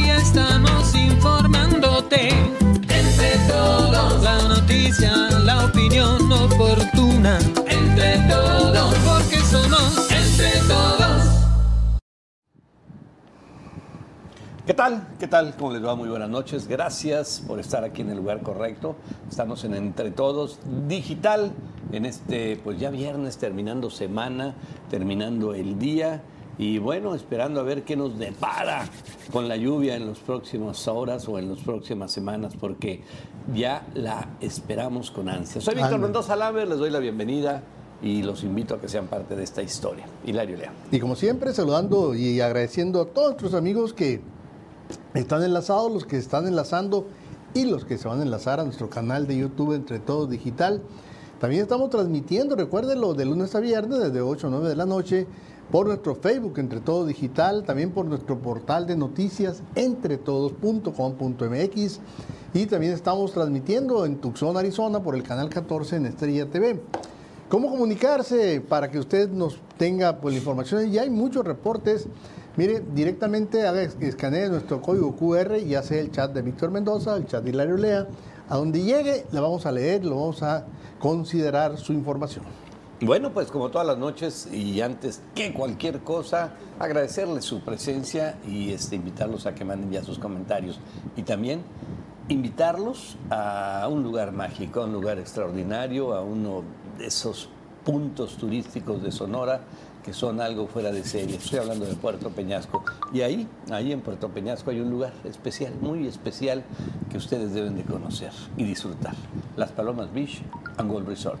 estamos informándote. Entre todos, la noticia, la opinión oportuna. Entre todos, porque somos entre todos. ¿Qué tal? ¿Qué tal? ¿Cómo les va? Muy buenas noches. Gracias por estar aquí en el lugar correcto. Estamos en Entre Todos Digital, en este, pues ya viernes, terminando semana, terminando el día. Y bueno, esperando a ver qué nos depara con la lluvia en las próximas horas o en las próximas semanas, porque ya la esperamos con ansia. Soy Víctor. Mendoza Laver, les doy la bienvenida y los invito a que sean parte de esta historia. Hilario Lea. Y como siempre, saludando y agradeciendo a todos nuestros amigos que están enlazados, los que están enlazando y los que se van a enlazar a nuestro canal de YouTube Entre Todos Digital. También estamos transmitiendo, recuérdenlo, de lunes a viernes desde 8 a 9 de la noche por nuestro Facebook Entre Todos Digital, también por nuestro portal de noticias entretodos.com.mx y también estamos transmitiendo en Tucson, Arizona por el canal 14 en Estrella TV. ¿Cómo comunicarse para que usted nos tenga pues, la información? Ya hay muchos reportes. Mire, directamente haga, escanee nuestro código QR, ya sea el chat de Víctor Mendoza, el chat de Hilario Lea. A donde llegue, la vamos a leer, lo vamos a considerar su información. Bueno, pues como todas las noches y antes que cualquier cosa, agradecerles su presencia y este, invitarlos a que manden ya sus comentarios. Y también invitarlos a un lugar mágico, a un lugar extraordinario, a uno de esos puntos turísticos de Sonora que son algo fuera de serie. Estoy hablando de Puerto Peñasco. Y ahí, ahí en Puerto Peñasco hay un lugar especial, muy especial, que ustedes deben de conocer y disfrutar. Las Palomas Beach and Golf Resort.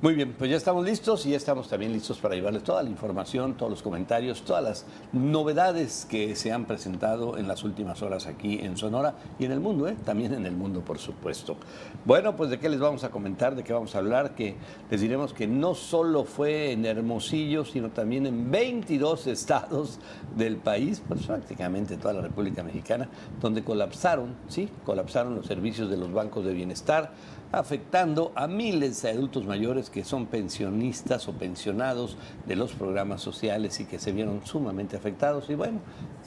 Muy bien, pues ya estamos listos y ya estamos también listos para llevarles toda la información, todos los comentarios, todas las novedades que se han presentado en las últimas horas aquí en Sonora y en el mundo, ¿eh? también en el mundo, por supuesto. Bueno, pues de qué les vamos a comentar, de qué vamos a hablar, que les diremos que no solo fue en Hermosillo, sino también en 22 estados del país, pues prácticamente toda la República Mexicana, donde colapsaron, sí, colapsaron los servicios de los bancos de bienestar, afectando a miles de adultos mayores que son pensionistas o pensionados de los programas sociales y que se vieron sumamente afectados y bueno,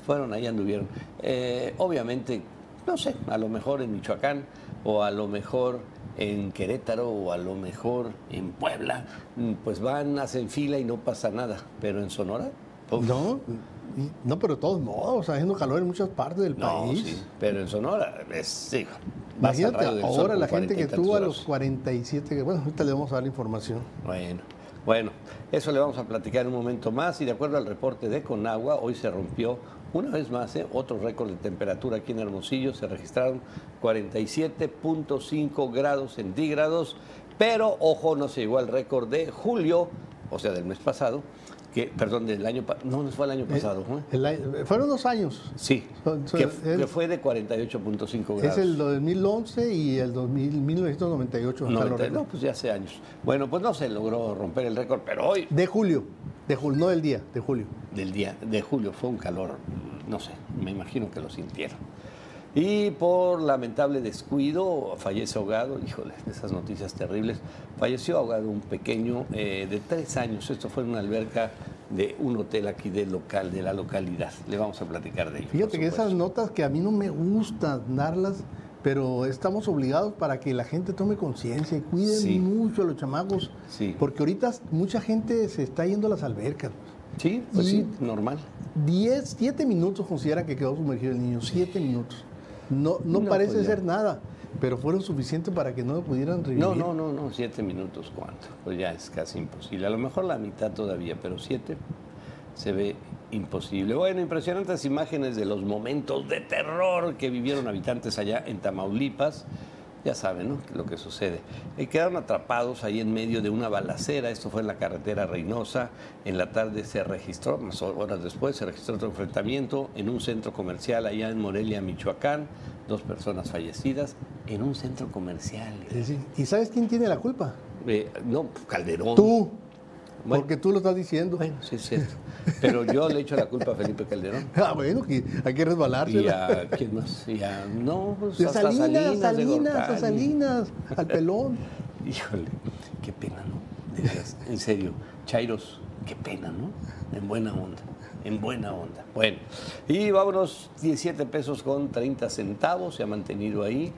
fueron ahí anduvieron. Eh, obviamente, no sé, a lo mejor en Michoacán o a lo mejor en Querétaro o a lo mejor en Puebla, pues van, hacen fila y no pasa nada, pero en Sonora... uf, No, no, pero de todos modos, está haciendo calor en muchas partes del no, país. sí, pero en Sonora es, al Imagínate, ahora la gente 40 y que tantos tuvo a los 47, que- bueno, ahorita le vamos a dar la información. Bueno, bueno, eso le vamos a platicar en un momento más y de acuerdo al reporte de Conagua, hoy se rompió una vez más ¿eh? otro récord de temperatura aquí en Hermosillo, se registraron 47.5 grados centígrados, pero ojo, no se llegó al récord de julio, o sea, del mes pasado, que, perdón, del año, no, no fue el año pasado, ¿eh? El año- fueron dos años. sí, que, fue de 48.5 grados. Es el 2011 y el 2000, 1998. acá lo 90, recuerdo. no, pues ya hace años. Bueno, pues no se logró romper el récord, pero hoy De julio, de julio, no del día, de julio. del día de julio fue un calor, no sé, me imagino que lo sintieron. Y por lamentable descuido fallece ahogado, híjole, esas noticias terribles, falleció ahogado un pequeño eh, de tres años, esto fue en una alberca de un hotel aquí del local, de la localidad. Le vamos a platicar de ello. Fíjate que esas notas que a mí no me gusta darlas, pero estamos obligados para que la gente tome conciencia y cuiden Sí. mucho a los chamacos. Sí. Porque ahorita mucha gente se está yendo a las albercas. Sí, pues Y- sí, normal. 10, 7 minutos considera que quedó sumergido el niño, 7 minutos. No, no, No, parece pues ser nada, pero fueron suficientes para que no lo pudieran revivir. No, no, no, no, siete minutos, ¿cuánto? Pues ya es casi imposible. A lo mejor la mitad todavía, pero siete se ve imposible. Bueno, impresionantes imágenes de los momentos de terror que vivieron habitantes allá en Tamaulipas ya saben ¿no? lo que sucede. Eh, quedaron atrapados ahí en medio de una balacera, esto fue en la carretera Reynosa, en la tarde se registró, unas horas después se registró otro enfrentamiento en un centro comercial allá en Morelia, Michoacán, dos personas fallecidas en un centro comercial. ¿Y sabes quién tiene la culpa? Eh, no, Calderón. Tú. Porque tú lo estás diciendo. Bueno, sí es cierto. Pero yo le echo la culpa a Felipe Calderón. Ah, bueno, que hay que resbalarse. Y a, ¿quién más? Y a, no, pues de Salinas, Salinas, Salinas, a Salinas, al pelón. Híjole, qué pena, ¿no? De veras, en serio, Chairos, qué pena, ¿no? En buena onda, en buena onda. Bueno, y vámonos, 17 pesos con 30 centavos, se ha mantenido ahí.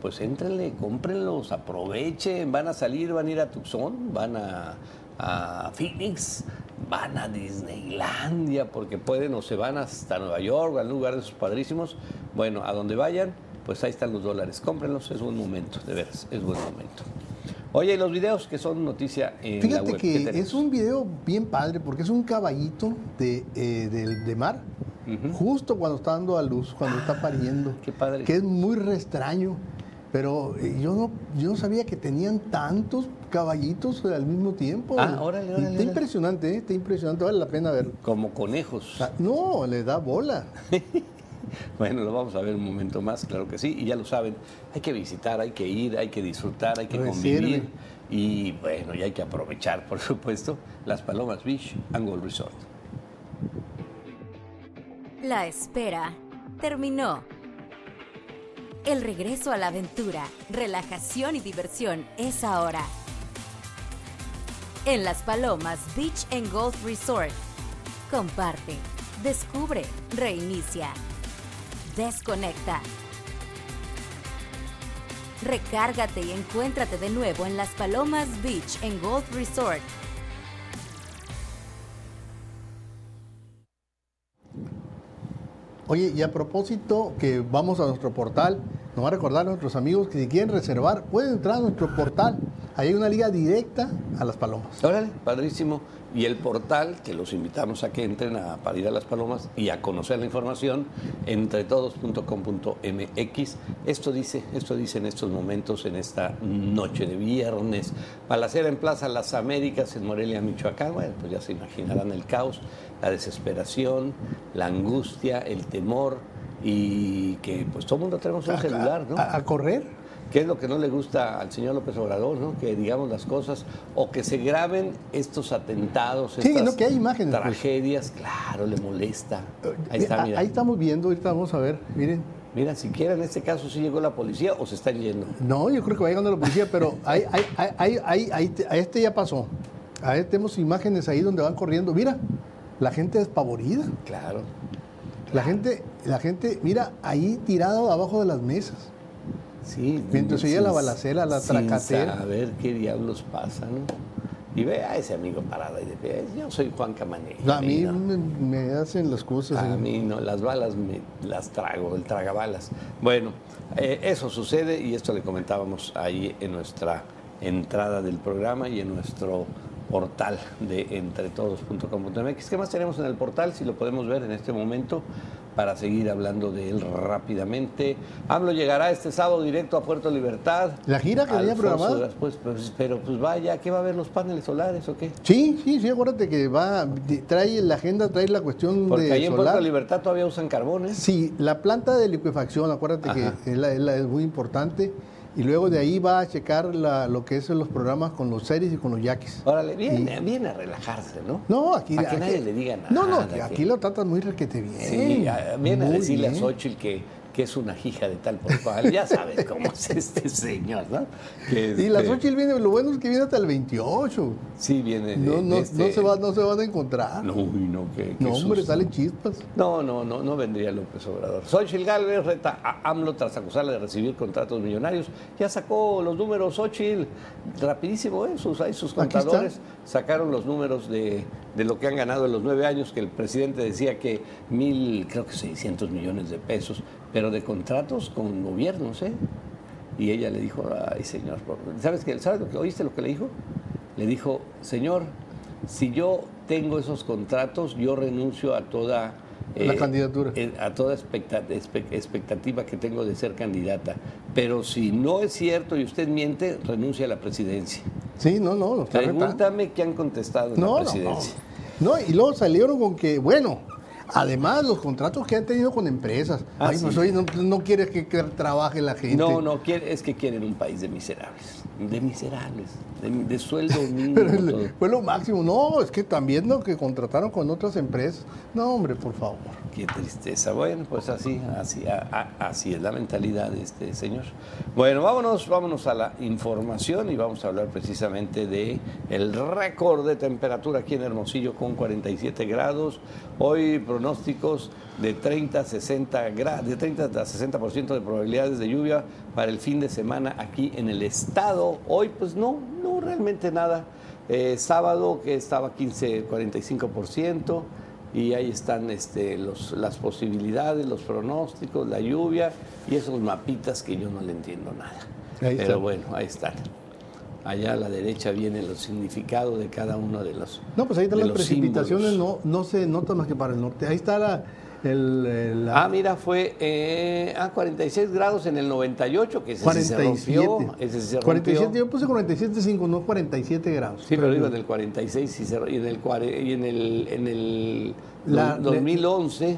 Pues éntrenle, cómprenlos, aprovechen, van a salir, van a ir a Tucson, van a, a Phoenix, van a Disneylandia, porque pueden o se van hasta Nueva York, al lugar de sus padrísimos. Bueno, a donde vayan, pues ahí están los dólares. Cómprenlos, es buen momento, de veras, es buen momento. Oye, ¿y los videos que son noticia en Fíjate la web? que es un video bien padre porque es un caballito de, eh, de, de mar, justo cuando está dando a luz, cuando está pariendo. qué padre. Que es muy re extraño. Pero eh, yo no, yo no sabía que tenían tantos caballitos al mismo tiempo. Ah, órale, Y órale, Está órale. impresionante, ¿eh? está impresionante, vale la pena ver. Como conejos. No, le da bola. Bueno, lo vamos a ver un momento más, claro que sí. Y ya lo saben, hay que visitar, hay que ir, hay que disfrutar, hay que convivir. Y bueno, y hay que aprovechar, por supuesto, las Palomas Beach and Golf Resort. La espera terminó. El regreso a la aventura, relajación y diversión es ahora. En Las Palomas Beach and Golf Resort. Comparte, descubre, reinicia, desconecta. Recárgate y encuéntrate de nuevo en Las Palomas Beach and Golf Resort. Oye, y a propósito que vamos a nuestro portal, nos va a recordar a nuestros amigos que si quieren reservar, pueden entrar a nuestro portal. Ahí hay una liga directa a las palomas. Órale, padrísimo. Y el portal, que los invitamos a que entren a, para ir a las palomas y a conocer la información, entretodos.com.mx. Esto dice, esto dice en estos momentos, en esta noche de viernes. Balacera en Plaza Las Américas, en Morelia, Michoacán. Bueno, pues ya se imaginarán el caos, la desesperación, la angustia, el temor y que pues todo el mundo tenemos un celular, ¿no? A, a correr. ¿Qué es lo que no le gusta al señor López Obrador, ¿no? Que digamos las cosas o que se graben estos atentados, Sí, estas ¿no? Que hay imágenes, pues. tragedias, claro, le molesta. Ahí está, mira. Ahí estamos viendo, ahorita vamos a ver, miren. Mira, siquiera en este caso sí llegó la policía o se están yendo. No, yo creo que va llegando la policía, pero ahí- ahí te- a este ya pasó. A este tenemos imágenes ahí donde van corriendo. Mira, la gente despavorida. Claro. La gente, la gente, mira, ahí tirado abajo de las mesas. Sí. Mientras sin- la balacera, la sin tracatera. saber qué diablos pasa, ¿no? Y ve a ese amigo parado ahí de pie. Yo soy Juan Camaney. A mí no. me, me hacen las cosas. A ¿eh? mí no, las balas me las trago, el tragabalas. Bueno, eh, eso sucede y esto le comentábamos ahí en nuestra entrada del programa y en nuestro portal de entretodos.com.mx. ¿Qué más tenemos en el portal? Si lo podemos ver en este momento para seguir hablando de él rápidamente. AMLO llegará este sábado directo a Puerto Libertad. ¿La gira que Alfonso programada? Después, pues, pero pues vaya, ¿qué va a haber los paneles solares o qué? Sí, sí, sí, acuérdate que va, trae la agenda, trae la cuestión Porque de ahí en solar. Puerto Libertad todavía usan carbones. Sí, la planta de liquefacción, acuérdate Ajá. que es, la- es la- es muy importante. Y luego de ahí va a checar la- lo que es los programas con los series y con los yaquis. Órale, viene, viene a relajarse, ¿no? No, aquí. Para que aquí- nadie le diga nada. No, no, aquí lo tratan muy requete bien. Sí, a- viene a decirle bien. a Xochitl que, que es una hija de tal por cual. Ya sabes cómo es este señor, ¿no? Que, Y la este, Xochitl viene, lo bueno es que viene hasta el 28. Sí, viene. de- No, de no, este- no, se, va, no se van a encontrar. No, uy, no, qué, qué No, hombre, salen chispas. No, no, no, no vendría López Obrador. Xochitl Galvez reta a AMLO tras acusarle de recibir contratos millonarios. Ya sacó los números Xochitl, rapidísimo, ¿eh? Sus, ahí sus contadores sacaron los números de, de lo que han ganado en los nueve años, que el presidente decía que mil, creo que 600 millones de pesos, pero de contratos con gobiernos, ¿eh? Y ella le dijo, ay señor, ¿sabes, qué? ¿sabes lo que oíste lo que le dijo? Le dijo, señor, si yo tengo esos contratos, yo renuncio a toda La candidatura. eh, a toda expectativa que tengo de ser candidata. Pero si no es cierto y usted miente, renuncia a la presidencia. Sí, no, no, lo. Pregúntame qué han contestado en No, la no, no. presidencia. No, y luego salieron con que, bueno, además los contratos que han tenido con empresas. Ah, Ay, pues sí. oye, no, no quieres que, trabaje la gente. No, no, es que quieren un país de miserables. De miserables. De, de sueldo mínimo. Pero el- fue lo máximo. No, es que también lo que contrataron con otras empresas. No, hombre, por favor. Qué tristeza. Bueno, pues así, así, a- así es la mentalidad de este señor. Bueno, vámonos, vámonos a la información y vamos a hablar precisamente de el récord de temperatura aquí en Hermosillo con 47 grados. Hoy pronósticos de 30 a 60 gra- de 30 a 60% de probabilidades de lluvia para el fin de semana aquí en el estado. Hoy pues no, no realmente nada. Eh, sábado que estaba 15, 45%. Y ahí están este, los, las posibilidades, los pronósticos, la lluvia y esos mapitas que yo no le entiendo nada. Ahí Pero bueno, ahí están. Allá a la derecha viene los significados de cada uno de los. No, pues ahí están las precipitaciones, símbolos. no, no se nota más que para el norte. Ahí está la, el, la- Ah, mira, fue eh, a 46 grados en el 98, que ese sí se 47. rompió. Ese se rompió. 47, yo puse 47.5, no 47 grados. Sí, pero digo en el 46 sí se, y en el, y en el, en el La- do- 2011,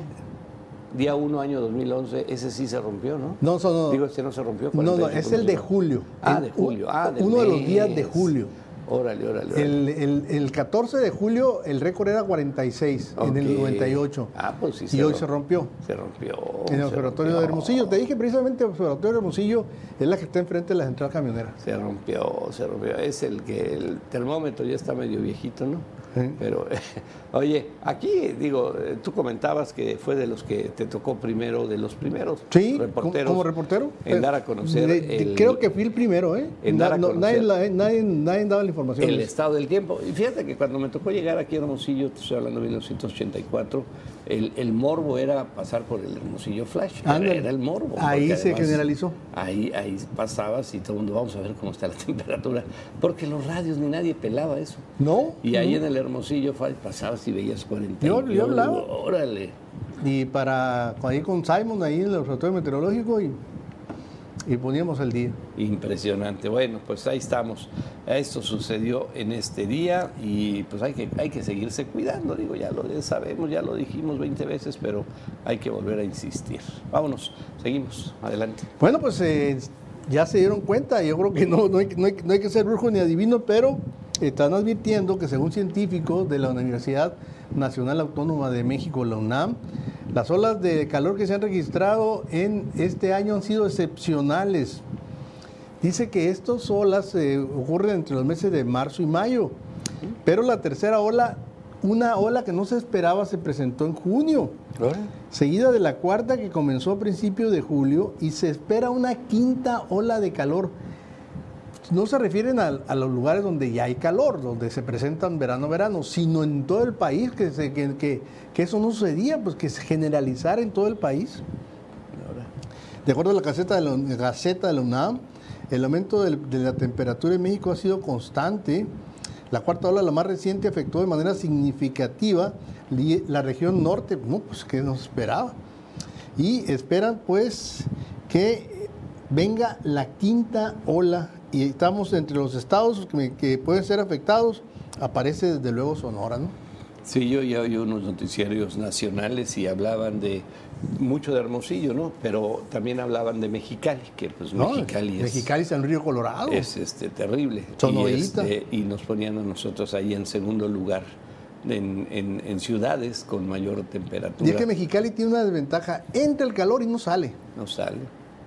día 1, año 2011, ese sí se rompió, ¿no? No, son- no. Digo, este no se rompió. No, no, 48, es el de no. julio. Ah, de julio. Ah, del uno de los días de mes. julio. Órale, órale. órale. El, el- el 14 de julio el récord era 46 en el Ok. 98. Ah, pues sí. y hoy se rompió. Se rompió. En el se observatorio de. Hermosillo. Te dije precisamente el observatorio de Hermosillo es la que está enfrente de la central camionera. Se rompió, se rompió. Es el que el termómetro ya está medio viejito, ¿no? Sí. Pero, oye, aquí, digo, eh, tú comentabas que fue de los que te tocó primero, de los primeros Sí, como, reporteros. como reportero. En dar a conocer. De- de- el- creo que fui el primero, ¿eh? en dar a No, conocer. nadie, la- nadie, nadie daba la información. El estado del tiempo. Y fíjate que cuando me tocó llegar aquí a Hermosillo, te estoy hablando de 1984, el, el morbo era pasar por el Hermosillo Flash. Era, el morbo. Ahí se generalizó. Ahí, ahí pasabas y todo el mundo, vamos a ver cómo está la temperatura. Porque los radios ni nadie pelaba eso. No. Y ahí no. en el Hermosillo pasabas y veías 40. Yo- yo hablaba. Órale. Y para ahí con Simon, ahí en el observatorio meteorológico, y, y poníamos el día. Impresionante. Bueno, pues ahí estamos. Esto sucedió en este día y pues hay que, hay que seguirse cuidando. Digo, ya lo sabemos, ya lo dijimos 20 veces, pero hay que volver a insistir. Vámonos, seguimos. Adelante. Bueno, pues eh, ya se dieron cuenta, yo creo que no, no, hay, no hay- no hay que ser brujo ni adivino, pero están advirtiendo que según científicos de la Universidad Nacional Autónoma de México, la UNAM, las olas de calor que se han registrado en este año han sido excepcionales. Dice que estas olas eh, ocurren entre los meses de marzo y mayo, pero la tercera ola, una ola que no se esperaba, se presentó en junio seguida de la cuarta que comenzó a principios de julio y se espera una quinta ola de calor. No se refieren a, los lugares donde ya hay calor, donde se presentan verano-verano, sino en todo el país, que, que, eso no sucedía, pues que se generalizara en todo el país. De acuerdo a la Gaceta de la, de UNAM, el aumento del- de la temperatura en México ha sido constante. La cuarta ola, la más reciente, afectó de manera significativa la región norte, no, pues que nos esperaba. Y esperan pues que venga la quinta ola y estamos entre los estados que, que pueden ser afectados, aparece desde luego Sonora, ¿no? Sí, yo ya oí unos noticiarios nacionales y hablaban de mucho de Hermosillo, ¿no? Pero también hablaban de Mexicali, que pues ¿No? Mexicali es... Mexicali, San Río Colorado. es este, terrible. Sonorita. Y, este, y nos ponían a nosotros ahí en segundo lugar en, en- en ciudades con mayor temperatura. Y es que Mexicali tiene una desventaja, entra el calor y no sale. No sale.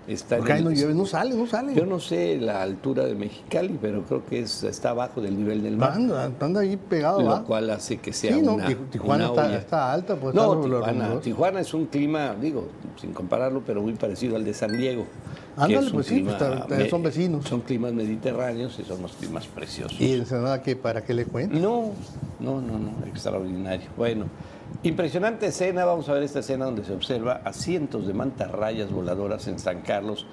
Está Porque ahí no llueve, no sale, no sale. Yo no sé la altura de Mexicali, pero creo que es, está abajo del nivel del mar. Anda, anda ahí pegado, Lo ¿va? cual hace que sea Sí, no, una, Tiju- Tijuana una está, está alta, pues no, Tijuana, es un clima, digo, sin compararlo, pero muy parecido al de San Diego. Ándale, pues sí, pues, clima está- son vecinos. Son climas mediterráneos y son los climas preciosos. Y Ensenada, que ¿para qué le cuento? No, no, no, no, extraordinario. Bueno, impresionante escena, vamos a ver esta escena donde se observa a cientos de mantarrayas voladoras en San Carlos.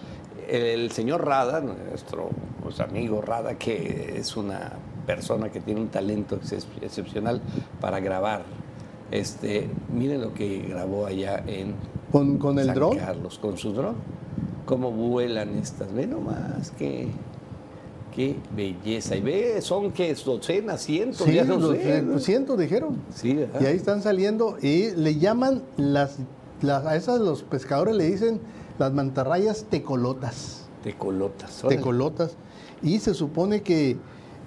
El señor Rada, nuestro pues, amigo Rada, que es una persona que tiene un talento ex- excepcional para grabar. Este, miren lo que grabó allá en Con, con el San dron. Carlos, con su dron. Cómo vuelan estas. Ve nomás, qué, qué belleza. Y ve, son que docenas, cientos, Sí, ya no sé, eh, cientos dijeron. Sí. Y ahí están saliendo y le llaman las, las a esas los pescadores le dicen las mantarrayas tecolotas. Tecolotas. órale. Tecolotas. Y se supone que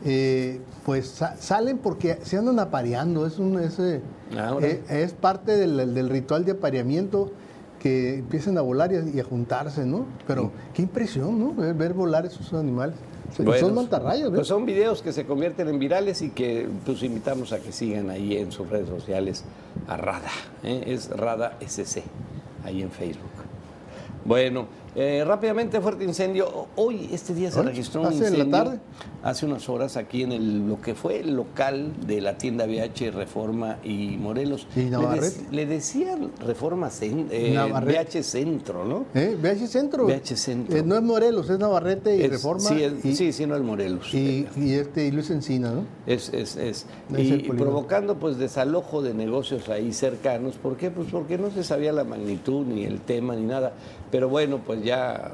eh, pues sa- salen porque se andan apareando. Es un es, eh, Ah, eh, es parte del, del ritual de apareamiento que empiezan a volar y a, y a juntarse, ¿no? Pero qué impresión, ¿no? Ver, ver volar esos animales. Bueno, son mantarrayas, ¿ves? Pues son videos que se convierten en virales y que pues invitamos a que sigan ahí en sus redes sociales a Rada. ¿eh? Es Rada SC, ahí en Facebook. Bueno, eh, rápidamente fuerte incendio. Hoy, este día se registró un ¿Hace en la incendio. tarde? Hace unas horas aquí en el, lo que fue el local de la tienda BH Reforma y Morelos. ¿Y le, Navarrete? le decían Reforma eh, Navarrete. BH Centro, ¿no? ¿Eh? VH Centro. VH Centro. Eh, no es Morelos, es Navarrete y Es- Reforma. Sí, es- y, sí, sí, no es Morelos. y, y este, y Luis Encina, ¿no? Es, es, es. Y, y provocando pues desalojo de negocios ahí cercanos. ¿Por qué? Pues porque no se sabía la magnitud ni el tema ni nada. Pero bueno, pues ya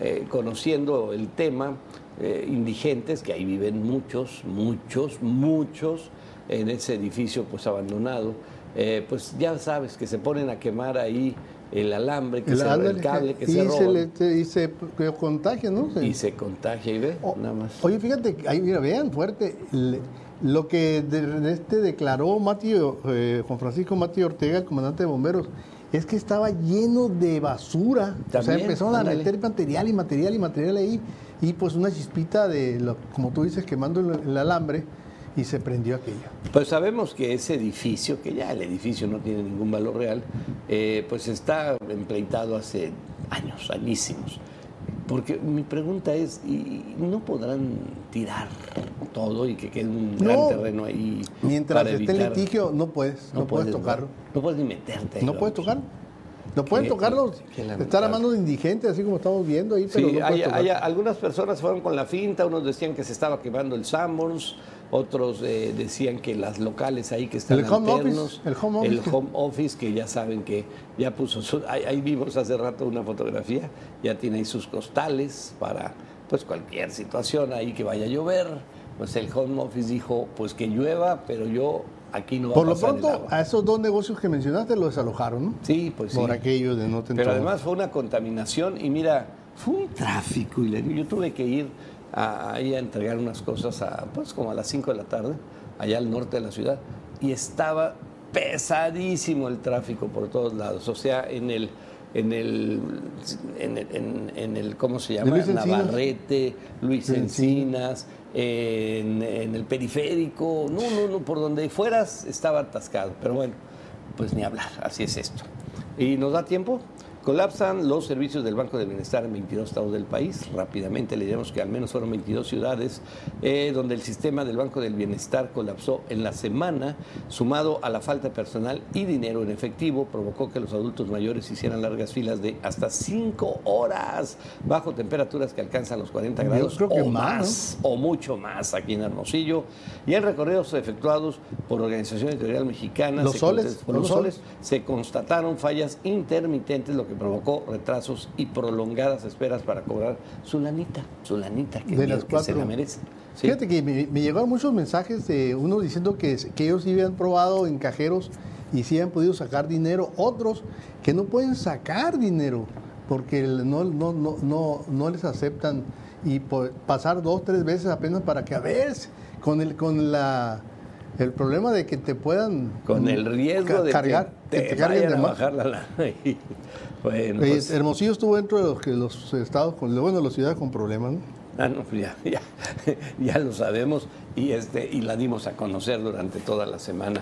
eh, conociendo el tema, eh, indigentes, que ahí viven muchos, muchos, muchos, en ese edificio pues abandonado, eh, pues ya sabes que se ponen a quemar ahí el alambre, que se, ándale, el cable que y se roban le- te- y se contagia, ¿no? Se- y se contagia y ve, O- nada más. Oye, fíjate, ahí, mira, vean fuerte. le- lo que de este declaró Mati, eh, Juan Francisco Mati Ortega, el comandante de bomberos, es que estaba lleno de basura. o sea, empezaron a meter material y material y material ahí. Y pues una chispita de, lo, como tú dices, quemando el, el alambre y se prendió aquello. Pues sabemos que ese edificio, que ya el edificio no tiene ningún valor real, eh, pues está empleitado hace años, añísimos. Porque mi pregunta es, ¿y no podrán tirar todo y que quede un gran No. terreno ahí? Mientras para esté en litigio, no puedes, no, puedes tocarlo. No puedes ni meterte. ahí, No puedes tocarlo. No pueden Qué- tocarlo. qué Estar lamentable. a manos de indigentes, así como estamos viendo ahí, pero Sí, no hay, hay- algunas personas fueron con la finta, unos decían que se estaba quemando el Sanborns, otros eh, decían que las locales ahí que están El home alternos, office, el home office. home office, que ya saben que ya puso, su- ahí, ahí vimos hace rato una fotografía, ya tiene ahí sus costales para pues cualquier situación ahí que vaya a llover, pues el home office dijo pues que llueva, pero yo aquí no va Por a lo el pronto, agua. a esos dos negocios que mencionaste los desalojaron, ¿no? Sí, pues sí. Por aquello de no te Pero además fue una contaminación y mira, fue un tráfico. Y yo tuve que ir a- ahí a entregar unas cosas a, pues como a las 5 de la tarde, allá al norte de la ciudad, y estaba pesadísimo el tráfico por todos lados. O sea, en el, en el, en el, en- en el ¿cómo se llama? Luis. Navarrete, Luis Luis Encinas, en, en el periférico, no, no, no, por donde fueras estaba atascado. Pero bueno, pues ni hablar, así es esto. ¿Y nos da tiempo? Colapsan los servicios del Banco del Bienestar en 22 estados del país. Rápidamente le diremos que al menos fueron 22 ciudades eh, donde el sistema del Banco del Bienestar colapsó en la semana, sumado a la falta de personal y dinero en efectivo, provocó que los adultos mayores hicieran largas filas de hasta 5 horas bajo temperaturas que alcanzan los 40 Yo grados creo que o más, o mucho más aquí en Hermosillo. Y en recorridos efectuados por Organización Editorial Mexicana, Los soles, los soles, se constataron fallas intermitentes, lo que provocó retrasos y prolongadas esperas para cobrar su lanita, su lanita que, de las que se la merece. Sí. Fíjate que me, me llegaron muchos mensajes de unos diciendo que, que ellos sí habían probado en cajeros y sí habían podido sacar dinero, otros que no pueden sacar dinero porque no, no, no, no, no les aceptan y pasar dos, tres veces apenas para que a ver, con el, con la el problema de que te puedan Con el riesgo de cargar, que te, carguen vayan de más. bajar la lana. Y, bueno, pues, Hermosillo estuvo dentro de los, que los estados, con, bueno, las ciudades con problemas, ¿no? Ah, no, pues ya, ya, ya lo sabemos y, este, y la dimos a conocer durante toda la semana,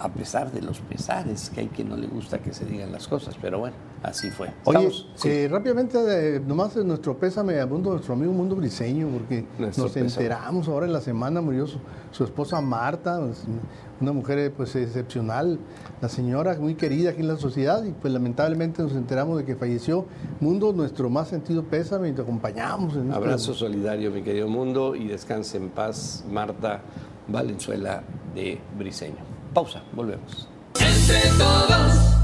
a pesar de los pesares, que hay quien no le gusta que se digan las cosas, pero bueno, así fue. Oye, eh, rápidamente, eh, nomás nuestro pésame a mundo, nuestro amigo Mundo Briseño, porque nos enteramos ahora en la semana murió su, esposa Marta, una mujer pues excepcional, la señora muy querida aquí en la sociedad, y pues lamentablemente nos enteramos de que falleció. Mundo, nuestro más sentido pésame y te acompañamos. En este Abrazo solidario, mi querido Mundo, y descanse en paz, Marta Valenzuela de Briseño. Pausa, volvemos. Entre todos.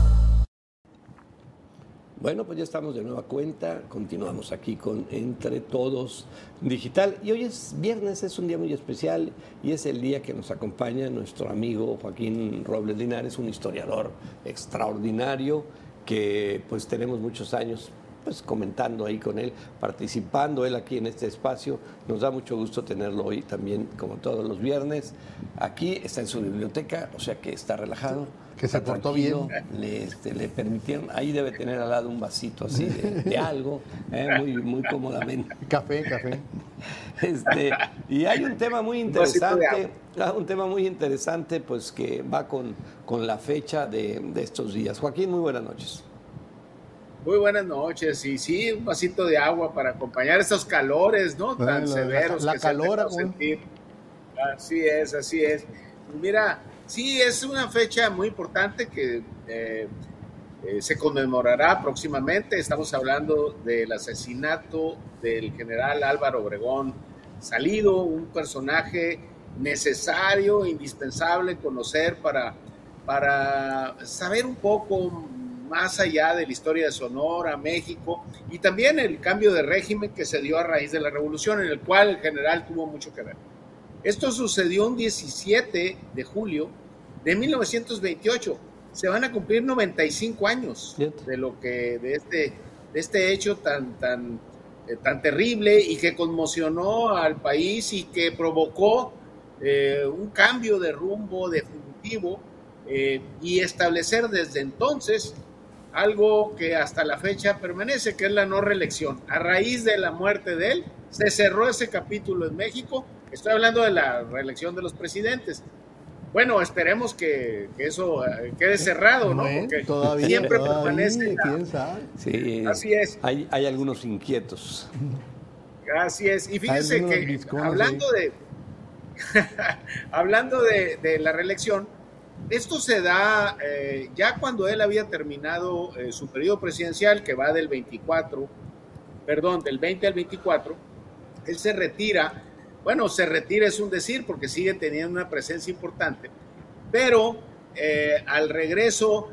Bueno, pues ya estamos de nueva cuenta, continuamos aquí con Entre Todos Digital y hoy es viernes, es un día muy especial y es el día que nos acompaña nuestro amigo Joaquín Robles Linares, un historiador extraordinario que pues tenemos muchos años pues comentando ahí con él, participando él aquí en este espacio. Nos da mucho gusto tenerlo hoy también, como todos los viernes. Aquí está en su biblioteca, o sea que está relajado. Que se portó bien. Le, este, le, permitieron, ahí debe tener al lado un vasito así de, algo, eh, muy, muy cómodamente. Café, café. Este, y hay un tema muy interesante, ah, un tema muy interesante, pues que va con, con la fecha de, de estos días. Joaquín, muy buenas noches. Muy buenas noches. Y sí, un vasito de agua para acompañar estos calores, ¿no? Tan severos la, que calor, se sentir. Así es, así es. Mira, sí, es una fecha muy importante que eh, eh, se conmemorará próximamente. Estamos hablando del asesinato del general Álvaro Obregón Salido, un personaje necesario, indispensable conocer para, para saber un poco más allá de la historia de Sonora, México, y también el cambio de régimen que se dio a raíz de la revolución, en el cual el general tuvo mucho que ver. Esto sucedió un 17 de julio de 1928. Se van a cumplir 95 años de lo que de este de este hecho tan tan eh, tan terrible y que conmocionó al país y que provocó eh, un cambio de rumbo definitivo eh, y establecer desde entonces algo que hasta la fecha permanece, que es la no reelección. A raíz de la muerte de él, se cerró ese capítulo en México. Estoy hablando de la reelección de los presidentes. Bueno, esperemos que, eso eh, quede cerrado, ¿no? Porque todavía, siempre permanece. Sí, así es. Hay, hay, algunos inquietos. Así es. Y fíjense que hablando de hablando de, de la reelección, esto se da eh, ya cuando él había terminado eh, su periodo presidencial, que va del 24, perdón, del 20 al 24, él se retira, bueno, se retira es un decir porque sigue teniendo una presencia importante, pero eh, al regreso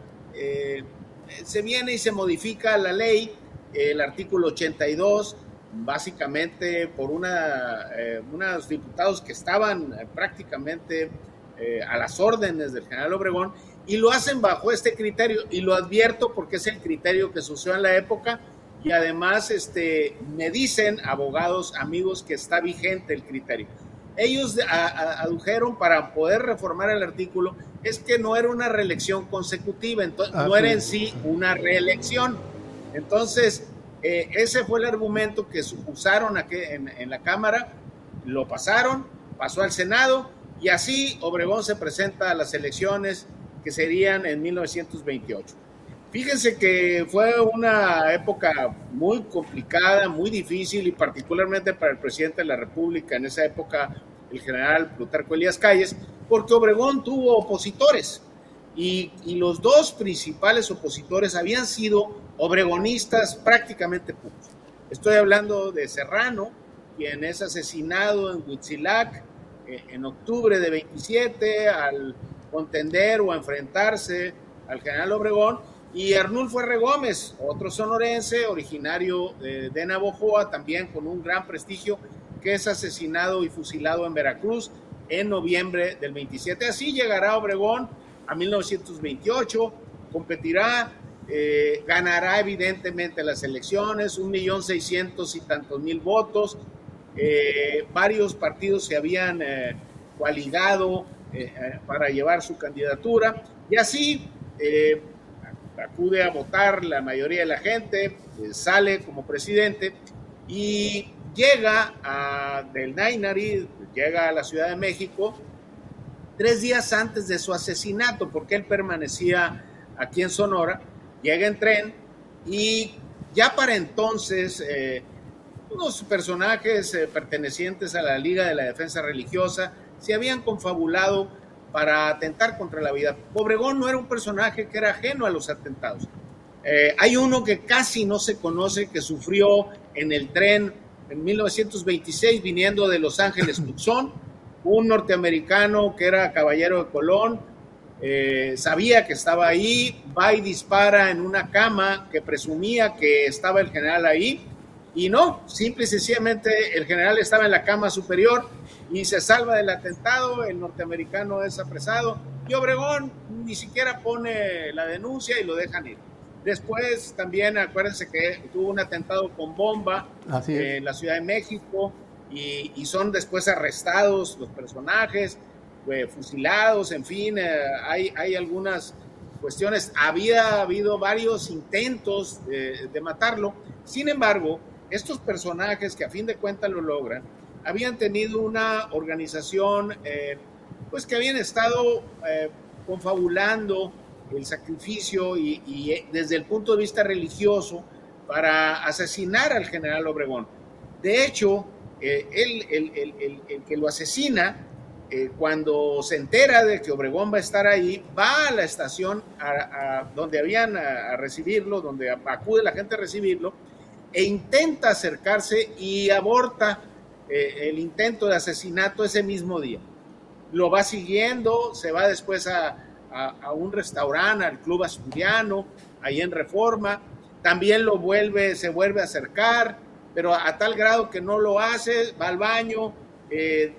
se viene y se modifica la ley, el artículo 82, básicamente por una, unos diputados que estaban prácticamente eh, a las órdenes del general Obregón y lo hacen bajo este criterio y lo advierto porque es el criterio que sucedió en la época y además este, me dicen abogados amigos que está vigente el criterio. Ellos adujeron para poder reformar el artículo es que no era una reelección consecutiva, entonces, no era en sí una reelección. Entonces, eh, ese fue el argumento que usaron aquí en, en la Cámara, lo pasaron, pasó al Senado y así Obregón se presenta a las elecciones que serían en 1928. Fíjense que fue una época muy complicada, muy difícil y particularmente para el presidente de la República en esa época, el general Plutarco Elías Calles, porque Obregón tuvo opositores y, los dos principales opositores habían sido obregonistas prácticamente puros. Estoy hablando de Serrano, quien es asesinado en Huitzilac en octubre de 27 al contender o enfrentarse al general Obregón, y Arnulfo R. Gómez, otro sonorense, originario de, de Navojoa, también con un gran prestigio, que es asesinado y fusilado en Veracruz en noviembre del 27. Así llegará Obregón a 1928, competirá, eh, ganará evidentemente las elecciones, un millón seiscientos y tantos mil votos, eh, varios partidos se habían eh, coaligado eh, para llevar su candidatura. Y así acude a votar la mayoría de la gente, sale como presidente y llega a, del Nainari, llega a la Ciudad de México tres días antes de su asesinato, porque él permanecía aquí en Sonora, llega en tren Y ya para entonces, eh, unos personajes eh, pertenecientes a la Liga de la Defensa Religiosa se habían confabulado para atentar contra la vida. Obregón no era un personaje que era ajeno a los atentados. Eh, hay uno que casi no se conoce, que sufrió en el tren en 1926 viniendo de Los Ángeles, Tucson, un norteamericano que era caballero de Colón, eh, sabía que estaba ahí, va y dispara en una cama que presumía que estaba el general ahí, y no, simple y sencillamente el general estaba en la cama superior y se salva del atentado, el norteamericano es apresado, y Obregón ni siquiera pone la denuncia y lo dejan ir. Después también acuérdense que tuvo un atentado con bomba en la Ciudad de México y, y son después arrestados los personajes fusilados, en fin, eh, hay, hay algunas cuestiones. Había habido varios intentos de, matarlo. Sin embargo, estos personajes que a fin de cuentas lo logran, habían tenido una organización, eh, pues que habían estado eh, confabulando el sacrificio y, desde el punto de vista religioso para asesinar al general Obregón. De hecho, él, el, que lo asesina eh, cuando se entera de que Obregón va a estar ahí, va a la estación a, donde habían a, recibirlo, donde acude la gente a recibirlo, e intenta acercarse y aborta eh, el intento de asesinato ese mismo día. Lo va siguiendo, se va después a, un restaurante, al Club Asturiano, ahí en Reforma, también lo vuelve, se vuelve a acercar, pero a, tal grado que no lo hace, va al baño, eh,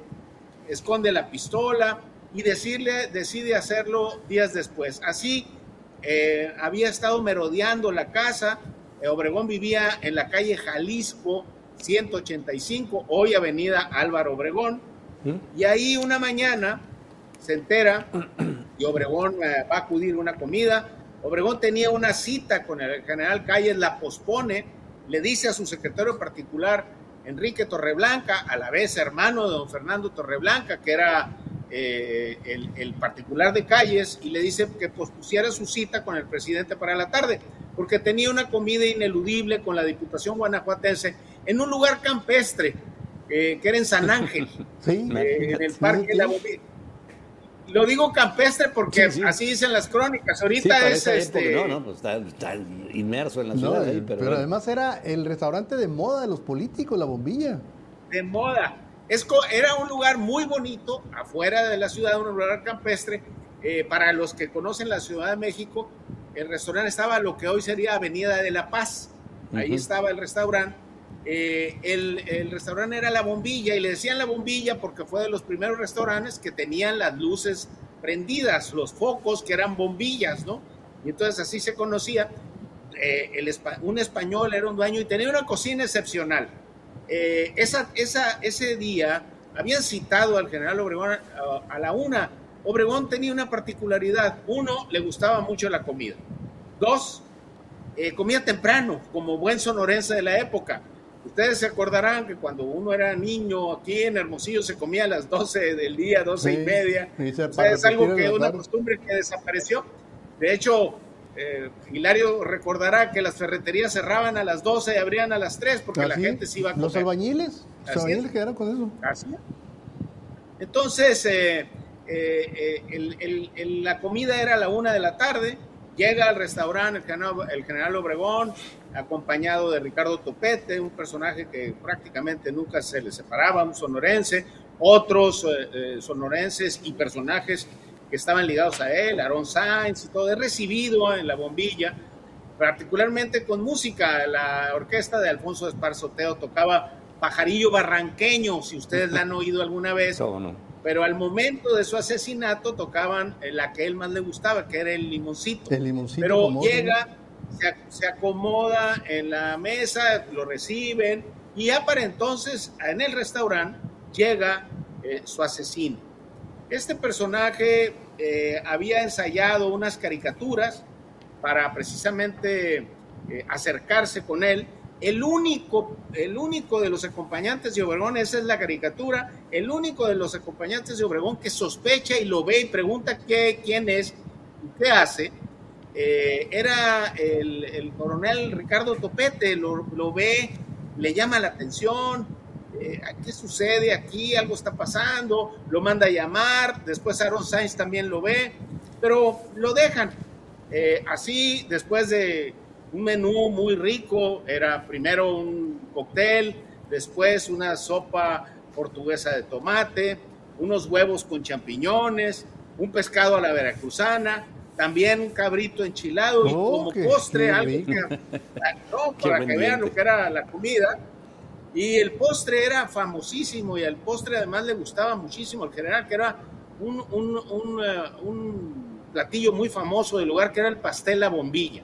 esconde la pistola y decide hacerlo días después. Así eh, había estado merodeando la casa. Eh, Obregón vivía en la calle Jalisco 185, hoy avenida Álvaro Obregón. ¿Mm? Y ahí una mañana se entera y Obregón eh, va a acudir a una comida. Obregón tenía una cita con el general Calles, la pospone, le dice a su secretario particular, Enrique Torreblanca, a la vez hermano de don Fernando Torreblanca, que era eh, el, particular de calles, y le dice que pospusiera su cita con el presidente para la tarde, porque tenía una comida ineludible con la Diputación guanajuatense en un lugar campestre, eh, que era en San Ángel, eh, en el Parque de La Bombilla. Lo digo campestre porque así dicen las crónicas. Ahorita es este. no, no, pues está, inmerso en la ciudad. pero, además era el restaurante de moda de los políticos, la bombilla. De moda. Es, era un lugar muy bonito, afuera de la ciudad, un lugar campestre. Eh, para los que conocen la Ciudad de México, el restaurante estaba lo que hoy sería Avenida de la Paz. Ahí estaba el restaurante eh, el, restaurante era La Bombilla y le decían La Bombilla porque fue de los primeros restaurantes que tenían las luces prendidas, los focos que eran bombillas, ¿no? Y entonces así se conocía. Eh, el, un español era un dueño y tenía una cocina excepcional. Eh, esa, esa, ese día habían citado al general Obregón a, la una. Obregón tenía una particularidad. Uno, le gustaba mucho la comida. Dos, comía temprano, como buen sonorense de la época. Ustedes se acordarán que cuando uno era niño aquí en Hermosillo se comía a las 12 del día, 12 y media. es algo que una costumbre que desapareció. De hecho, eh, Hilario recordará que las ferreterías cerraban a las 12 y abrían a las 3 porque la gente se iba a comer. Los albañiles, los albañiles quedaron con eso. Así. Entonces, eh, eh, la comida era a la una de la tarde Llega al restaurante el general, Obregón, acompañado de Ricardo Topete, un personaje que prácticamente nunca se le separaba, un sonorense, otros eh, eh, sonorenses y personajes que estaban ligados a él, Aaron Sainz y todo, he recibido en la bombilla, particularmente con música, la orquesta de Alfonso Esparzoteo tocaba Pajarillo Barranqueño, si ustedes la han oído alguna vez. no? Pero al momento de su asesinato tocaban la que él más le gustaba, que era el limoncito. El limoncito. Pero llega, se, acomoda en la mesa, lo reciben, y ya para entonces en el restaurante llega eh, su asesino. Este personaje eh, había ensayado unas caricaturas para precisamente eh, acercarse con él el único, el único de los acompañantes de Obregón, esa es la caricatura, el único de los acompañantes de Obregón que sospecha y lo ve y pregunta qué, quién es qué hace, eh, era el, coronel Ricardo Topete, lo, ve, le llama la atención, eh, ¿qué sucede aquí? Algo está pasando, lo manda a llamar, después Aaron Sainz también lo ve, pero lo dejan. Eh, así, después de un menú muy rico, era primero un cóctel, después una sopa portuguesa de tomate, unos huevos con champiñones, un pescado a la veracruzana, también un cabrito enchilado y oh, como postre algo para que vean lo que era la comida. Y el postre era famosísimo y al postre además le gustaba muchísimo al general, que era un, un, un, eh, un platillo muy famoso del lugar, que era el pastel a bombilla.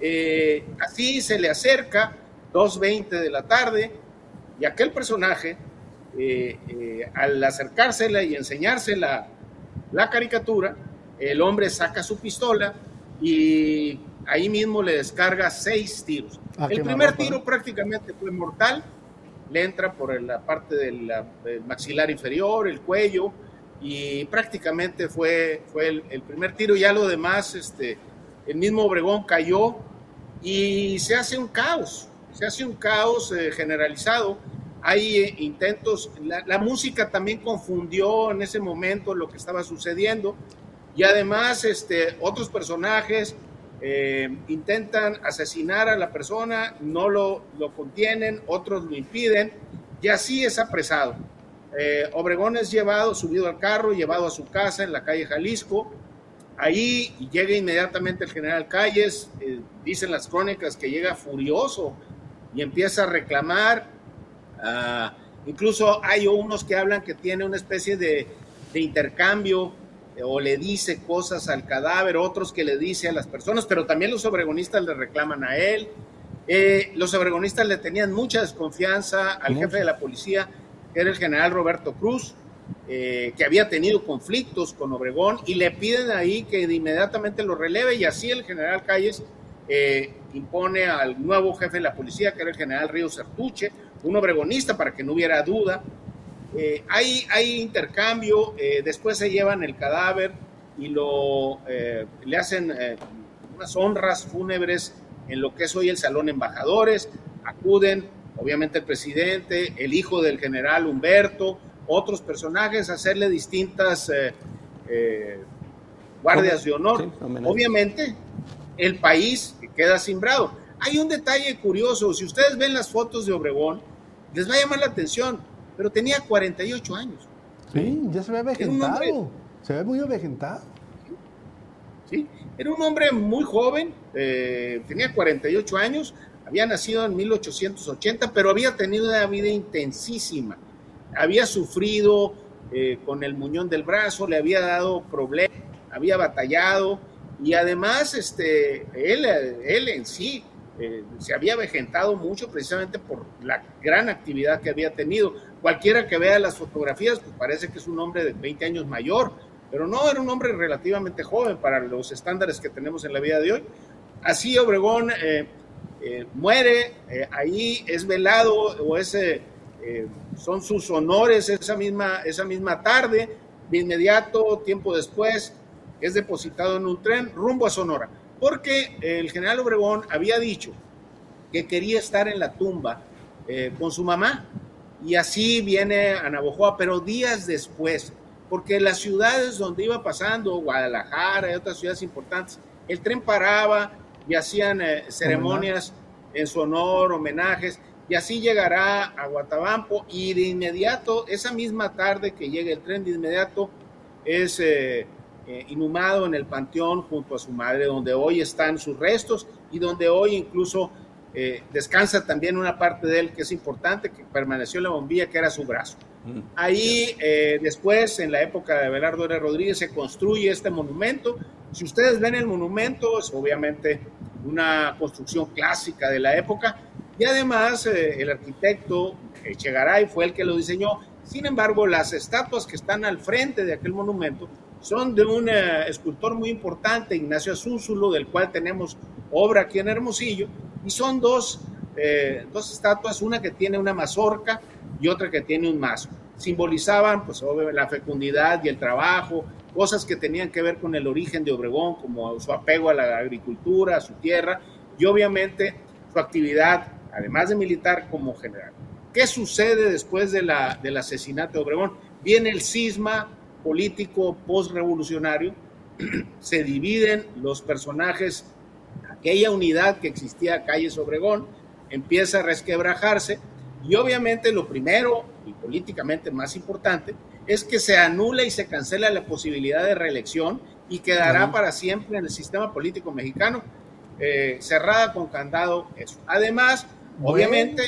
Eh, así se le acerca, 2.20 de la tarde, y aquel personaje, eh, al acercársela y enseñársela la caricatura, el hombre saca su pistola y ahí mismo le descarga seis tiros. Ah, el primer tiro prácticamente fue mortal, le entra por la parte del, maxilar inferior, el cuello, y prácticamente fue, fue el, primer tiro. Ya lo demás, este, el mismo Obregón cayó y se hace un caos, se hace un caos eh, generalizado. Hay eh, intentos, la, música también confundió en ese momento lo que estaba sucediendo. Y además, este, otros personajes eh, intentan asesinar a la persona, no lo, lo, contienen, otros lo impiden, y así es apresado. Obregón es llevado, subido al carro, llevado a su casa en la calle Jalisco. Ahí llega inmediatamente el general Calles, eh, dicen las crónicas que llega furioso y empieza a reclamar. Ah, incluso hay unos que hablan que tiene una especie de, de intercambio o le dice cosas al cadáver, otros que le dice a las personas, pero también los obregonistas le reclaman a él. Eh, los obregonistas le tenían mucha desconfianza al jefe de la policía, que era el general Roberto Cruz, eh, que había tenido conflictos con Obregón y le piden ahí que inmediatamente lo releve y así el general Calles eh, impone al nuevo jefe de la policía, que era el general Río Sertuche, un obregonista para que no hubiera duda. Eh, hay, hay, intercambio, después se llevan el cadáver y lo, le hacen unas honras fúnebres en lo que es hoy el Salón Embajadores, acuden obviamente el presidente, el hijo del general Humberto, otros personajes hacerle distintas guardias de honor. obviamente el país queda simbrado. Hay un detalle curioso, si ustedes ven las fotos de Obregón, les va a llamar la atención pero tenía 48 años. Sí, ya se ve avejentado. Se ve muy avejentado. Sí, era un hombre muy joven, eh, tenía 48 años, había nacido en 1880, pero había tenido una vida intensísima. Había sufrido eh, con el muñón del brazo, le había dado problemas, había batallado y además este, él, él en sí eh, se había avejentado mucho precisamente por la gran actividad que había tenido. Cualquiera que vea las fotografías, pues parece que es un hombre de 20 años mayor, pero no, era un hombre relativamente joven para los estándares que tenemos en la vida de hoy. Así Obregón eh, muere, ahí es velado o ese, son sus honores esa misma, esa misma tarde, de inmediato, tiempo después, es depositado en un tren rumbo a Sonora, porque el general Obregón había dicho que quería estar en la tumba con su mamá, y así viene a Navojoa, pero días después, porque las ciudades donde iba pasando, Guadalajara y otras ciudades importantes, el tren paraba y hacían eh, ceremonias en su honor, homenajes, y así llegará a Guatabampo y de inmediato, esa misma tarde que llega el tren, de inmediato es eh, eh, inhumado en el panteón junto a su madre, donde hoy están sus restos y donde hoy incluso eh, descansa también una parte de él que es importante, que permaneció en la bombilla, que era su brazo. Mm. Ahí después, en la época de Abelardo R. Rodríguez, se construye este monumento. Si ustedes ven el monumento, es obviamente una construcción clásica de la época y además eh, el arquitecto Echegaray fue el que lo diseñó. Sin embargo, las estatuas que están al frente de aquel monumento son de un escultor muy importante, Ignacio Azúzulo, del cual tenemos obra aquí en Hermosillo, y son dos, eh, dos estatuas, una que tiene una mazorca y otra que tiene un mazo. Simbolizaban pues la fecundidad y el trabajo cosas que tenían que ver con el origen de Obregón, como su apego a la agricultura, a su tierra y obviamente su actividad, además de militar, como general. ¿Qué sucede después de la, del asesinato de Obregón? Viene el cisma político post-revolucionario, se dividen los personajes, aquella unidad que existía Calles Obregón empieza a resquebrajarse y obviamente lo primero y políticamente más importante es que se anula y se cancela la posibilidad de reelección y quedará para siempre en el sistema político mexicano eh, cerrada con candado eso. Además, obviamente,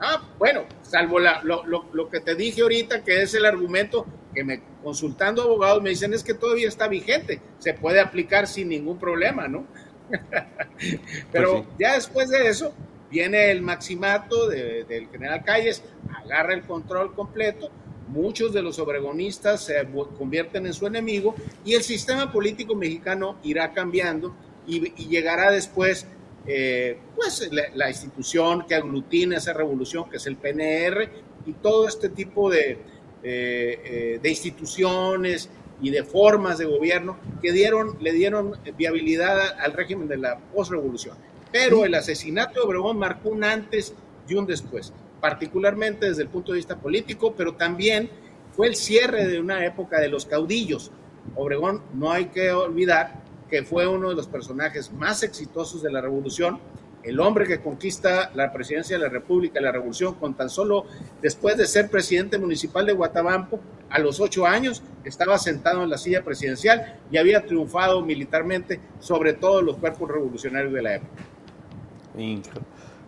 ah, bueno, salvo lo, que te dije ahorita, que es el argumento que me consultando abogados me dicen es que todavía está vigente, se puede aplicar sin ningún problema, ¿no? Pero pues ya después de eso viene el maximato del general Calles, agarra el control completo, muchos de los obregonistas se convierten en su enemigo y el sistema político mexicano irá cambiando y, llegará después eh, pues la, institución que aglutina esa revolución que es el PNR y todo este tipo de, eh, eh, de instituciones y de formas de gobierno que dieron, le dieron viabilidad al régimen de la postrevolución. Pero el asesinato de Obregón marcó un antes y un después, particularmente desde el punto de vista político, pero también fue el cierre de una época de los caudillos. Obregón, no hay que olvidar que fue uno de los personajes más exitosos de la revolución, el hombre que conquista la presidencia de la República, la revolución, con tan solo después de ser presidente municipal de Guatabampo, a los ocho años estaba sentado en la silla presidencial y había triunfado militarmente sobre todos los cuerpos revolucionarios de la época.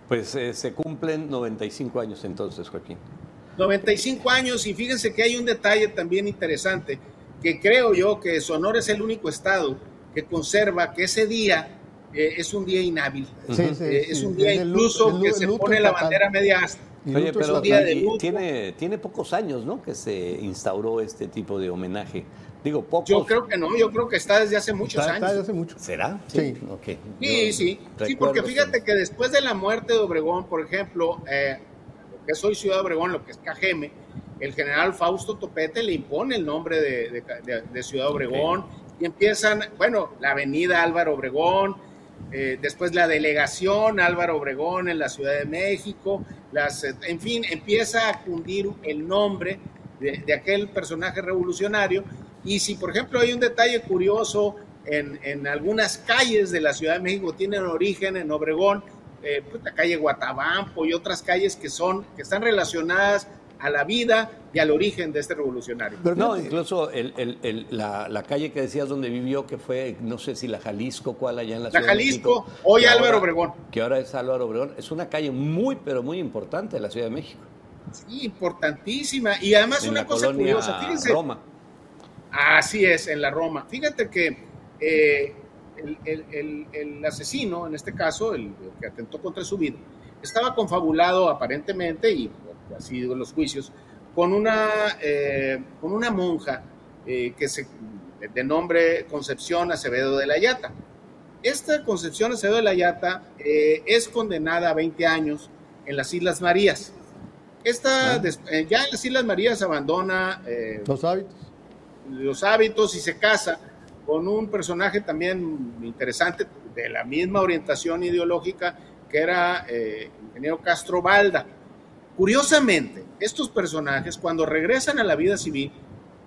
Pues eh, se cumplen 95 años entonces, Joaquín. 95 años y fíjense que hay un detalle también interesante, que creo yo que Sonora es el único estado que conserva que ese día eh, es un día inhábil. Eh, es un día incluso que se pone la bandera media hasta. Oye, pero tiene, tiene pocos años, ¿no? Que se instauró este tipo de homenaje. Digo, pocos. Yo creo que no, yo creo que está desde hace muchos años. Está desde hace mucho. ¿Será? Sí. Sí, sí. Sí, porque fíjate que después de la muerte de Obregón, por ejemplo, eh, lo que soy Ciudad de Obregón, lo que es Cajeme, el general Fausto Topete le impone el nombre de, de, Ciudad Obregón y empiezan, bueno, la avenida Álvaro Obregón, eh, después la delegación Álvaro Obregón en la Ciudad de México, las, eh, en fin, empieza a cundir el nombre de, aquel personaje revolucionario. Y si, por ejemplo, hay un detalle curioso en, en algunas calles de la Ciudad de México, tienen origen en Obregón, eh, pues, la calle Guatabampo y otras calles que son, que están relacionadas a la vida y al origen de este revolucionario. Pero no, incluso la, calle que decías donde vivió, que fue, no sé si la Jalisco, cuál allá en la, la Jalisco, hoy Álvaro Obregón. Que ahora es Álvaro Obregón, es una calle muy, pero muy importante de la Ciudad de México. Sí, importantísima. Y además una cosa curiosa, fíjense. Roma. Así es, en la Roma. Fíjate que eh, el, asesino, en este caso, el que atentó contra su vida, estaba confabulado aparentemente y así digo los juicios, con una, eh, con una monja eh, que se, de nombre Concepción Acevedo de la Yata. Esta Concepción Acevedo de la Yata eh, es condenada a 20 años en las Islas Marías. Esta, ah. ya en las Islas Marías abandona los hábitos. Los hábitos y se casa con un personaje también interesante de la misma orientación ideológica que era el ingeniero Castro Balda. Curiosamente, estos personajes cuando regresan a la vida civil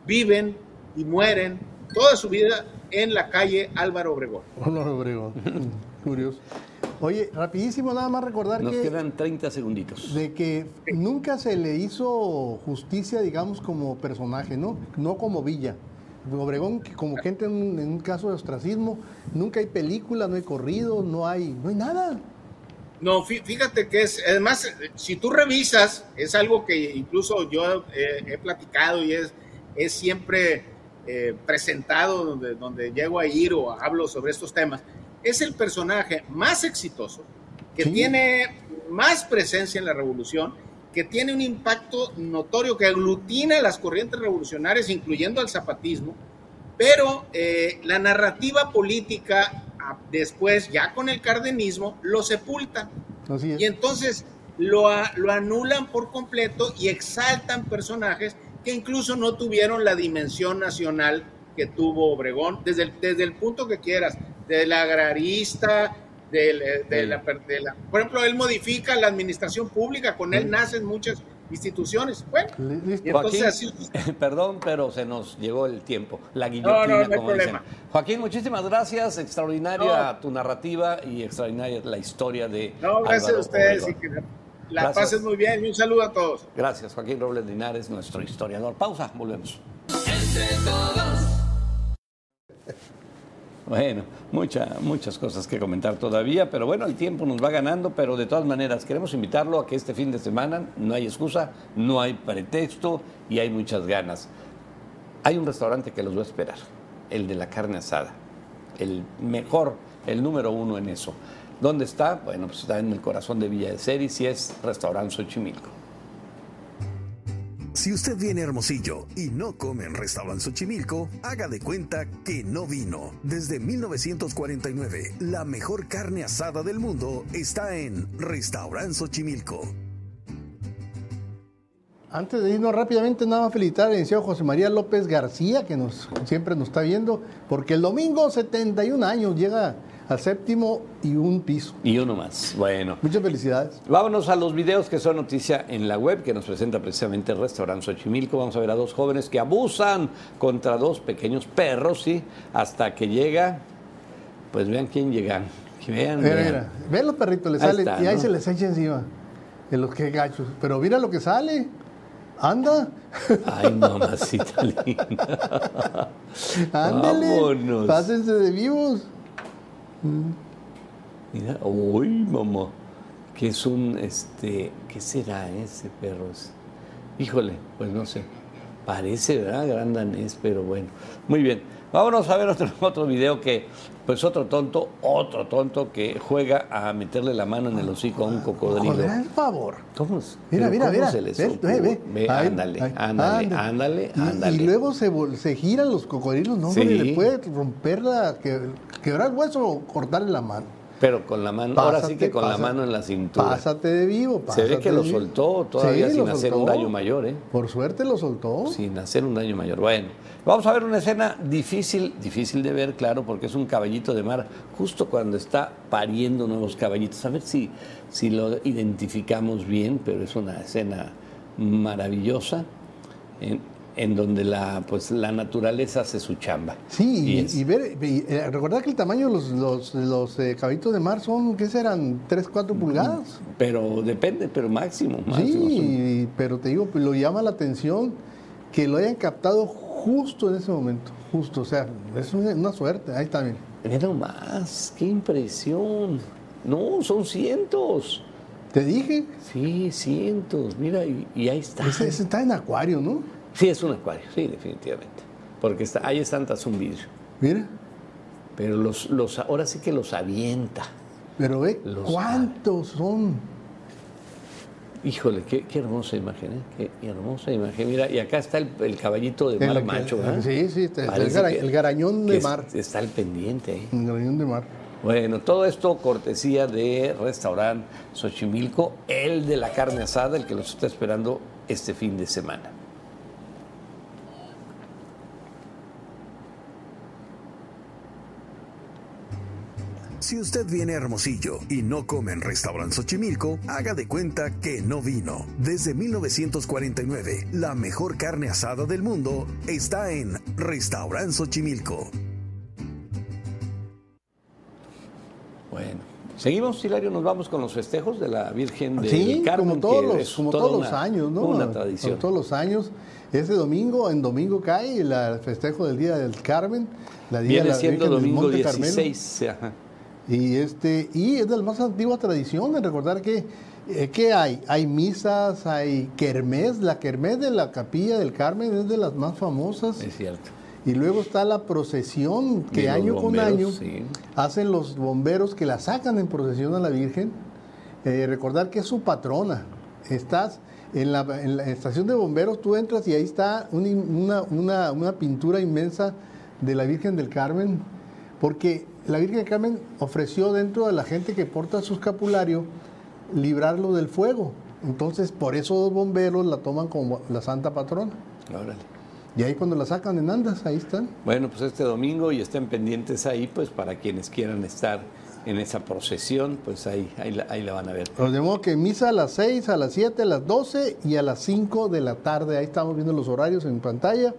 viven y mueren toda su vida en la calle Álvaro Obregón. Álvaro Obregón, curioso. Oye, rapidísimo nada más recordar Nos que... Nos quedan 30 segunditos. De que nunca se le hizo justicia, digamos, como personaje, ¿no? No como Villa. Obregón, como gente en un, en un caso de ostracismo, nunca hay película, no hay corrido, no hay, no hay nada. No, fíjate que es, además, si tú revisas, es algo que incluso yo he, platicado y es, es siempre eh, presentado donde, donde llego a ir o hablo sobre estos temas, es el personaje más exitoso, que tiene más presencia en la revolución, que tiene un impacto notorio, que aglutina las corrientes revolucionarias, incluyendo al zapatismo, pero eh, la narrativa política después, ya con el cardenismo, lo sepultan. Y entonces lo, lo anulan por completo y exaltan personajes que incluso no tuvieron la dimensión nacional que tuvo Obregón, desde el, desde el punto que quieras, de la agrarista, de, la, de la, por ejemplo, él modifica la administración pública, con él nacen muchas instituciones. Bueno, entonces Perdón, pero se nos llegó el tiempo. La guillotina, como dicen. Joaquín, muchísimas gracias. Extraordinaria tu narrativa y extraordinaria la historia de. No, gracias a ustedes. Y que la pasen muy bien. Y un saludo a todos. Gracias, Joaquín Robles Linares, nuestro historiador. Pausa, volvemos. Bueno, muchas cosas que comentar todavía, pero bueno, el tiempo nos va ganando, pero de todas maneras queremos invitarlo a que este fin de semana no hay excusa, no hay pretexto y hay muchas ganas. Hay un restaurante que los va a esperar, el de la carne asada, el mejor, el número uno en eso. ¿Dónde está? Bueno, pues está en el corazón de Villa de Ceris y es Restaurante Xochimilco. Si usted viene Hermosillo y no come en Restaurant Xochimilco, haga de cuenta que no vino. Desde 1949, la mejor carne asada del mundo está en Restaurant Xochimilco. Antes de irnos rápidamente, nada más felicitar al licenciado José María López García, que nos, siempre nos está viendo, porque el domingo 71 años llega al séptimo y un piso. Y uno más. Bueno. Muchas felicidades. Vámonos a los videos que son noticia en la web que nos presenta precisamente el restaurante Xochimilco. Vamos a ver a dos jóvenes que abusan contra dos pequeños perros, ¿sí? Hasta que llega, pues vean quién llegan. Que vean, mira, Mira. Vean los perritos, le salen y ahí se les echa encima. De los que gachos. Pero mira lo que sale. Anda. Ay, mamacita linda. Ándale. Vámonos. Pásense de vivos. Mira, uy, mamá, que es un, este, ¿qué será ese perro? Híjole, pues no sé. Parece, ¿verdad? Gran danés, pero bueno. Muy bien. Vámonos a ver otro, otro video que, pues otro tonto, otro tonto que juega a meterle la mano en el hocico a un cocodrilo. Joder, favor. ¿Cómo, mira, mira, mira. Se ve, ve. ve ándale, ándale, ándale, ándale, y, luego se, se giran los cocodrilos, ¿no? Sí. Le puede romper la, que, quebrar el hueso o cortarle la mano. Pero con la mano, ahora sí que con la mano en la cintura. Pásate de vivo, Se ve que lo soltó todavía sin hacer un daño mayor, ¿eh? Por suerte lo soltó. Sin hacer un daño mayor. Bueno, vamos a ver una escena difícil, difícil de ver, claro, porque es un caballito de mar justo cuando está pariendo nuevos caballitos. A ver si, si lo identificamos bien, pero es una escena maravillosa en donde la, pues, la naturaleza hace su chamba. Sí, y, ver, eh, recordar que el tamaño de los, los, los eh, caballitos de mar son, ¿qué serán? ¿3, 4 pulgadas? Pero depende, pero máximo. sí, pero te digo, pues, lo llama la atención que lo hayan captado justo en ese momento, justo, o sea, es una, suerte, ahí está bien. Mira más, qué impresión. No, son cientos. ¿Te dije? Sí, cientos, mira, y, ahí está. ese está en acuario, ¿no? Sí, es un acuario, sí, definitivamente. Porque está, ahí están tras un vidrio. Mira. Pero los, los, ahora sí que los avienta. Pero ve, ¿cuántos son? Híjole, qué, hermosa imagen, ¿eh? Qué hermosa imagen. Mira, y acá está el, caballito de mar macho, ¿eh? Sí, sí, está el, garañón de mar. Está el pendiente, ¿eh? El garañón de mar. Bueno, todo esto cortesía de Restaurant Xochimilco, el de la carne asada, el que los está esperando este fin de semana. Si usted viene a Hermosillo y no come en Restaurant Xochimilco, haga de cuenta que no vino. Desde 1949, la mejor carne asada del mundo está en Restaurant Xochimilco. Bueno, seguimos, Hilario, nos vamos con los festejos de la Virgen de sí, Carmen. como todos, los, como todos los años, ¿no? Una tradición. Como todos los años. Este domingo, en domingo cae el festejo del Día del Carmen. La día Viene siendo domingo 16. Ajá. Y, este, y es de la más antigua tradición de recordar que, eh, ¿qué hay? Hay misas, hay kermés. La kermés de la capilla del Carmen es de las más famosas. Es cierto. Y luego está la procesión que año con año hacen los bomberos que la sacan en procesión a la Virgen. Eh, recordar que es su patrona. Estás en la, en la, estación de bomberos, tú entras y ahí está una, una, una pintura inmensa de la Virgen del Carmen, porque la Virgen Carmen ofreció dentro de la gente que porta su escapulario librarlo del fuego. Entonces, por eso los bomberos la toman como la santa patrona. Y ahí cuando la sacan en andas, ahí están. Bueno, pues este domingo y estén pendientes ahí, pues para quienes quieran estar en esa procesión, pues ahí, ahí, la, ahí la van a ver. Pues de modo que misa a las 6, a las 7, a las 12 y a las 5 de la tarde. Ahí estamos viendo los horarios en pantalla,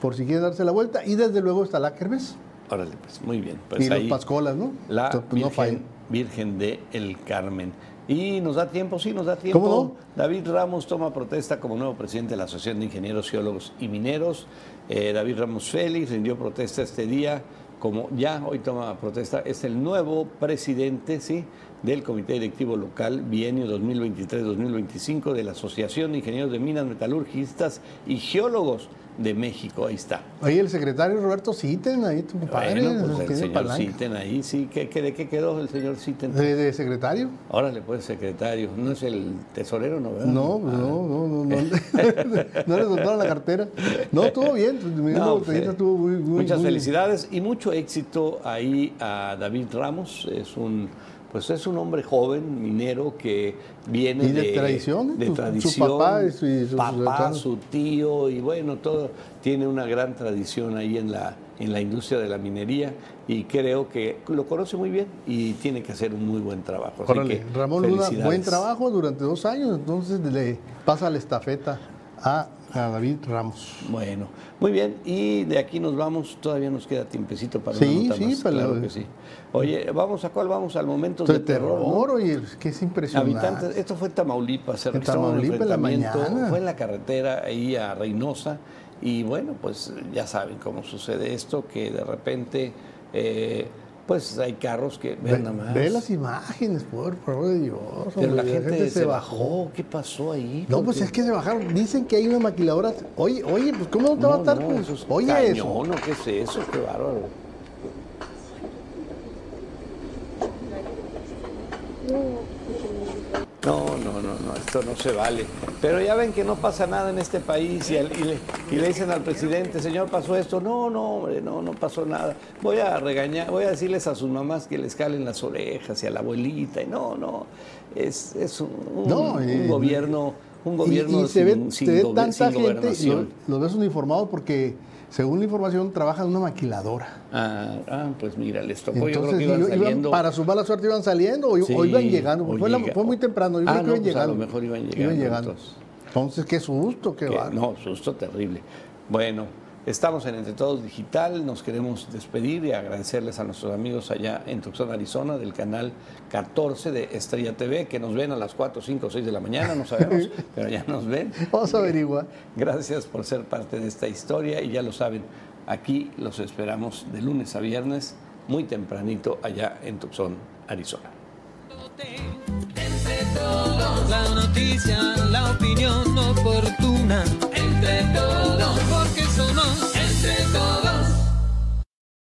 por si quieren darse la vuelta. Y desde luego está la kermés. Órale, pues muy bien. Pues y ahí los pascolas, ¿no? La Entonces, pues, no Virgen, fallen. Virgen de El Carmen. Y nos da tiempo, sí, nos da tiempo. ¿Cómo no? David Ramos toma protesta como nuevo presidente de la Asociación de Ingenieros, Geólogos y Mineros. Eh, David Ramos Félix rindió protesta este día, como ya hoy toma protesta, es el nuevo presidente, sí, del Comité Directivo Local Bienio 2023-2025 de la Asociación de Ingenieros de Minas, Metalurgistas y Geólogos de México. Ahí está. Ahí el secretario Roberto Citen, ahí tu padre. Bueno, pues el señor. Citen ahí, sí. ¿Qué, qué- de qué quedó el señor Citen? ¿De, de secretario? Órale, pues, secretario. ¿No es el tesorero, no? ¿verdad? No, pues, no, no, no, no. no le soltaron la cartera. No, estuvo bien. No, pues, Botellita estuvo muy, muy- muchas muy- felicidades y mucho éxito ahí a David Ramos. Es un, pues es un hombre joven, minero, que viene Y de tradición, de su- su tradición. papá y su- y papá, su tío, y bueno, todo. Tiene una gran tradición ahí en la, en la industria de la minería y creo que lo conoce muy bien y tiene que hacer un muy buen trabajo. Así Órale, que, Ramón Luna, buen trabajo durante dos años, entonces le pasa la estafeta a, a David Ramos. Bueno, muy bien. Y de aquí nos vamos. Todavía nos queda tiempecito para Sí, una nota sí, más. para claro la- que sí. Oye, ¿vamos a cuál vamos? Al momento De terror. oye, que es impresionante. Habitantes, esto fue en Tamaulipas, se En Tamaulipas en la mañana. fue en la carretera ahí a Reynosa y bueno, pues ya saben cómo sucede esto, que de repente eh, pues hay carros que Ve, ven nada más. ve las imágenes, por favor de Dios. pero hombre, la gente, se bajó. ¿qué pasó ahí? No, ¿Por pues qué? es que se bajaron. Dicen que hay una maquiladora. Oye, oye, pues ¿cómo no te va a estar? no, pues? eso es oye, cañón, eso. ¿no? ¿Qué es eso? Qué bárbaro. No, no, no, no, esto no se vale. Pero ya ven que no pasa nada en este país y, al- y le, y le dicen al presidente, señor, pasó esto. No, no, hombre, no, no pasó nada. Voy a regañar, voy a decirles a sus mamás que les calen las orejas y a la abuelita. Y no, no, es, es un, eh, gobierno, un Y- gobierno y, se ve, sin, sin se ve gobe- tanta sin gente, lo- los ves uniformados porque, según la información, trabajan en una maquiladora. Ah, ah, pues mira, les tocó, yo creo Entonces, que iban iban- saliendo. para su mala suerte iban saliendo o, iban llegando. Fue, la- llega- fue muy temprano, yo Ah, creo que no, iban pues a llegando. lo mejor iban llegando, entonces. Entonces, qué susto, qué que- bárbaro. no, susto terrible. Bueno, estamos en Entre Todos Digital, nos queremos despedir y agradecerles a nuestros amigos allá en Tucson, Arizona, del canal 14 de Estrella TV, que nos ven a las 4, 5, 6 de la mañana, no sabemos, pero ya nos ven. Vamos a averiguar. Gracias por ser parte de esta historia y ya lo saben, aquí los esperamos de lunes a viernes, muy tempranito allá en Tucson, Arizona. Entre todos, la noticia, entre todos, porque somos entre todos.